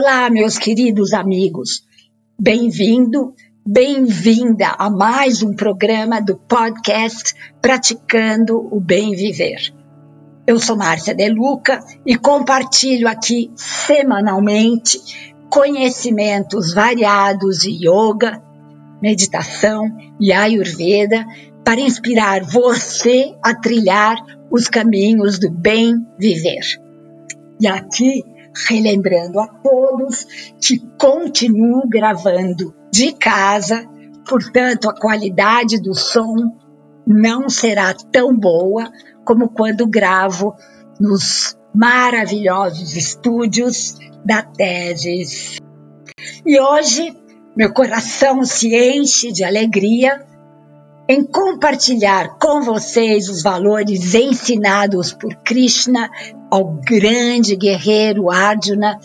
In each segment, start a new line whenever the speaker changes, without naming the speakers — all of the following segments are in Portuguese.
Olá, meus queridos amigos. Bem-vindo, bem-vinda a mais um programa do podcast Praticando o Bem Viver. Eu sou Márcia De Luca e compartilho aqui semanalmente conhecimentos variados de yoga, meditação e ayurveda para inspirar você a trilhar os caminhos do bem viver. E aqui relembrando a todos que continuo gravando de casa, portanto, a qualidade do som não será tão boa como quando gravo nos maravilhosos estúdios da Teses. E hoje, meu coração se enche de alegria em compartilhar com vocês os valores ensinados por Krishna ao grande guerreiro Arjuna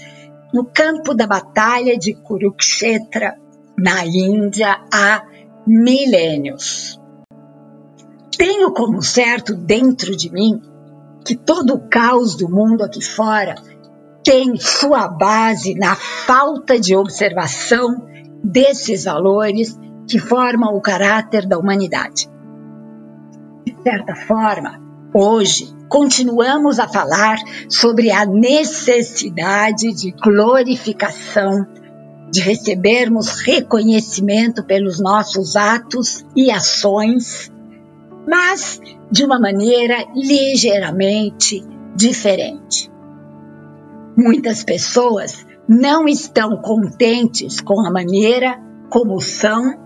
no campo da batalha de Kurukshetra, na Índia, há milênios. Tenho como certo dentro de mim que todo o caos do mundo aqui fora tem sua base na falta de observação desses valores que formam o caráter da humanidade. De certa forma, hoje continuamos a falar sobre a necessidade de glorificação, de recebermos reconhecimento pelos nossos atos e ações, mas de uma maneira ligeiramente diferente. Muitas pessoas não estão contentes com a maneira como são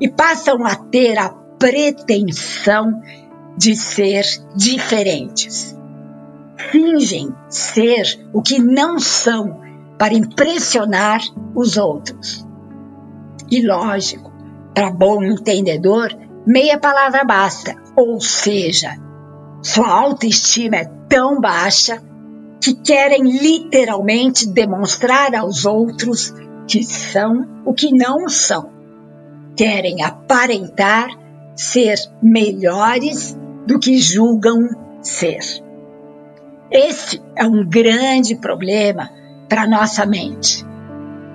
e passam a ter a pretensão de ser diferentes. Fingem ser o que não são para impressionar os outros. E lógico, para bom entendedor, meia palavra basta, ou seja, sua autoestima é tão baixa que querem literalmente demonstrar aos outros que são o que não são querem aparentar ser melhores do que julgam ser. Esse é um grande problema para nossa mente.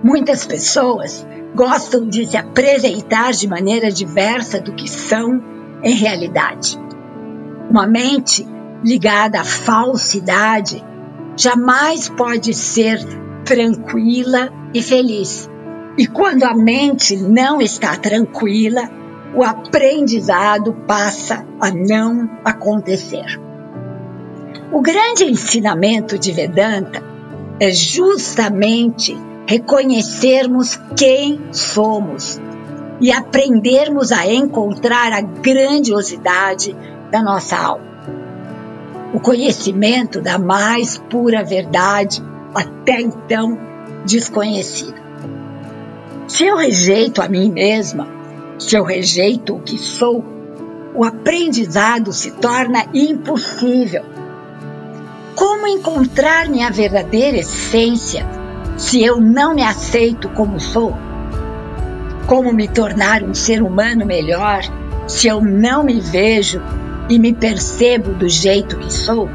Muitas pessoas gostam de se apresentar de maneira diversa do que são em realidade. Uma mente ligada à falsidade jamais pode ser tranquila e feliz. E quando a mente não está tranquila, o aprendizado passa a não acontecer. O grande ensinamento de Vedanta é justamente reconhecermos quem somos e aprendermos a encontrar a grandiosidade da nossa alma. O conhecimento da mais pura verdade, até então desconhecida. Se eu rejeito a mim mesma, se eu rejeito o que sou, o aprendizado se torna impossível. Como encontrar minha verdadeira essência se eu não me aceito como sou? Como me tornar um ser humano melhor se eu não me vejo e me percebo do jeito que sou?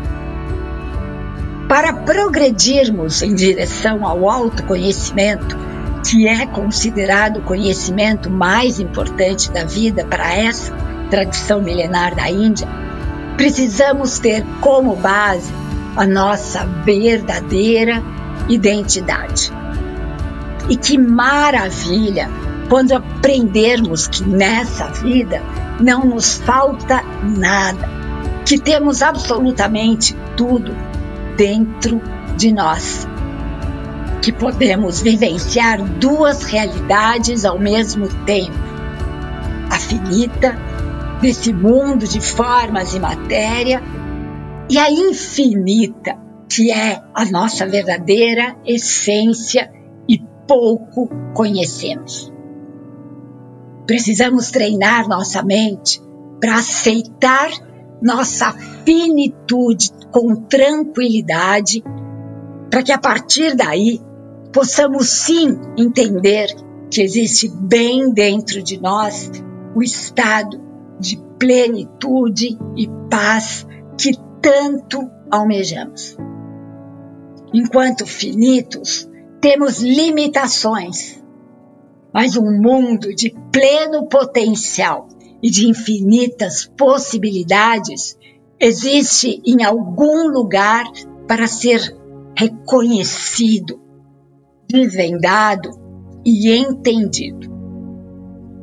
Para progredirmos em direção ao autoconhecimento, que é considerado o conhecimento mais importante da vida para essa tradição milenar da Índia, precisamos ter como base a nossa verdadeira identidade. E que maravilha quando aprendermos que nessa vida não nos falta nada, que temos absolutamente tudo dentro de nós que podemos vivenciar duas realidades ao mesmo tempo: a finita, desse mundo de formas e matéria, e a infinita, que é a nossa verdadeira essência e pouco conhecemos. Precisamos treinar nossa mente para aceitar nossa finitude com tranquilidade, para que a partir daí possamos sim entender que existe bem dentro de nós o estado de plenitude e paz que tanto almejamos. Enquanto finitos, temos limitações, mas um mundo de pleno potencial e de infinitas possibilidades existe em algum lugar para ser reconhecido, desvendado e entendido.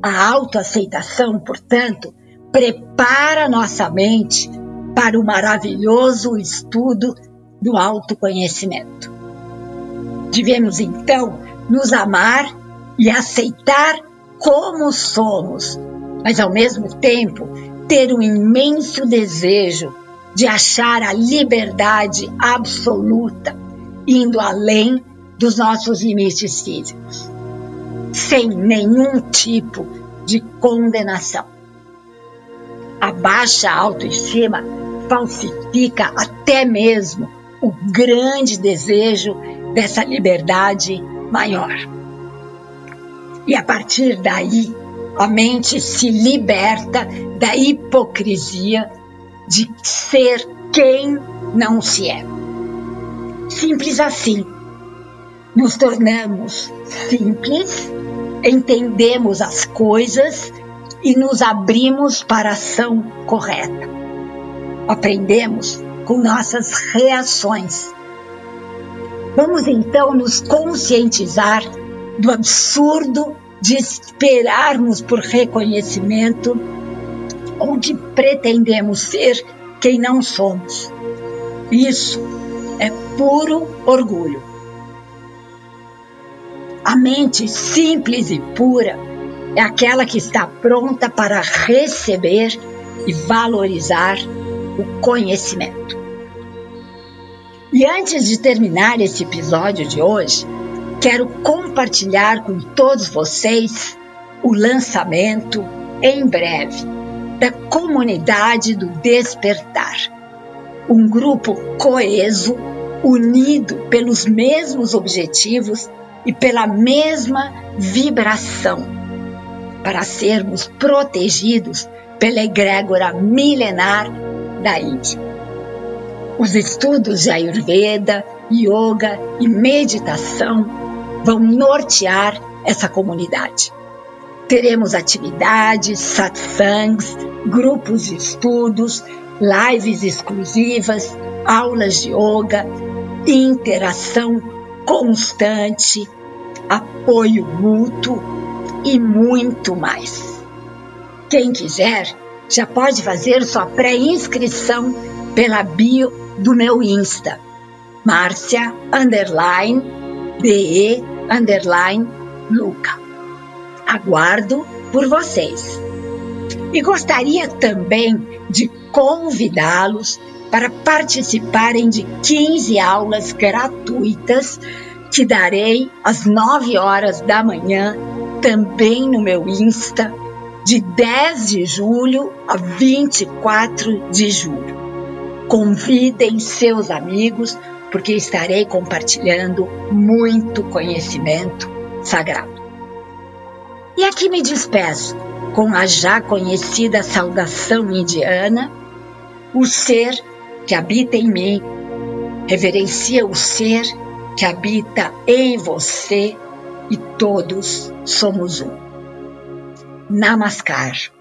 A autoaceitação, portanto, prepara nossa mente para o maravilhoso estudo do autoconhecimento. Devemos então nos amar e aceitar como somos, mas ao mesmo tempo ter um imenso desejo de achar a liberdade absoluta, indo além dos nossos limites físicos, sem nenhum tipo de condenação. A baixa autoestima falsifica até mesmo o grande desejo dessa liberdade maior. E a partir daí, a mente se liberta da hipocrisia de ser quem não se é. Simples assim. Nos tornamos simples, entendemos as coisas e nos abrimos para a ação correta. Aprendemos com nossas reações. Vamos então nos conscientizar do absurdo de esperarmos por reconhecimento ou de pretendemos ser quem não somos. Isso é puro orgulho. A mente simples e pura é aquela que está pronta para receber e valorizar o conhecimento. E antes de terminar esse episódio de hoje, quero compartilhar com todos vocês o lançamento em breve da comunidade do despertar. Um grupo coeso, unido pelos mesmos objetivos e pela mesma vibração, para sermos protegidos pela egrégora milenar da Índia. Os estudos de Ayurveda, Yoga e meditação vão nortear essa comunidade. Teremos atividades, satsangs, grupos de estudos, lives exclusivas, aulas de yoga, interação constante, apoio mútuo e muito mais. Quem quiser já pode fazer sua pré-inscrição pela bio do meu Insta, Márcia underline DE underline Luca. Aguardo por vocês. E gostaria também de convidá-los para participarem de 15 aulas gratuitas que darei às 9 horas da manhã, também no meu Insta, de 10 de julho a 24 de julho. Convidem seus amigos, porque estarei compartilhando muito conhecimento sagrado. E aqui me despeço com a já conhecida saudação indiana: o ser que habita em mim reverencia o ser que habita em você e todos somos um. Namaskar.